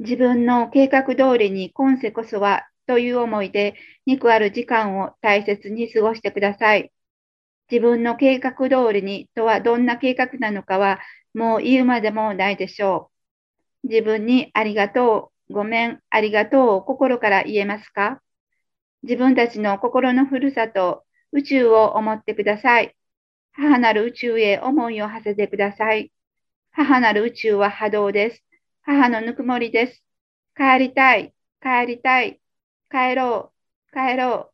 自分の計画通りに今世こそはという思いで肉ある時間を大切に過ごしてください。自分の計画通りにとはどんな計画なのかはもう言うまでもないでしょう。自分にありがとう、ごめん、ありがとうを心から言えますか？自分たちの心のふるさと、宇宙を思ってください。母なる宇宙へ思いを馳せてください。母なる宇宙は波動です。母のぬくもりです。帰りたい、帰りたい、帰ろう、帰ろ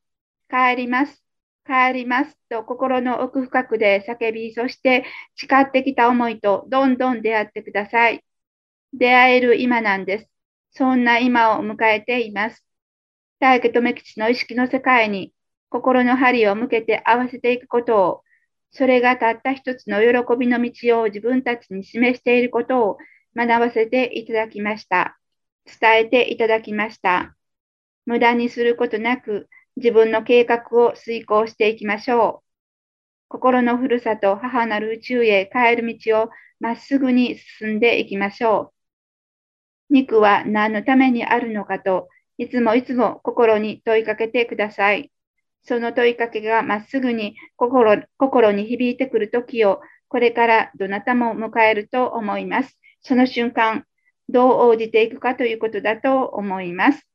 う、帰ります、帰りますと心の奥深くで叫び、そして誓ってきた思いとどんどん出会ってください。出会える今なんです。そんな今を迎えています。大家留吉の意識の世界に心の針を向けて合わせていくことを、それがたった一つの喜びの道を自分たちに示していることを学ばせていただきました。伝えていただきました。無駄にすることなく自分の計画を遂行していきましょう。心のふるさと母なる宇宙へ帰る道をまっすぐに進んでいきましょう。肉は何のためにあるのかといつもいつも心に問いかけてください。その問いかけがまっすぐに心心に響いてくるときを、これからどなたも迎えると思います。その瞬間、どう応じていくかということだと思います。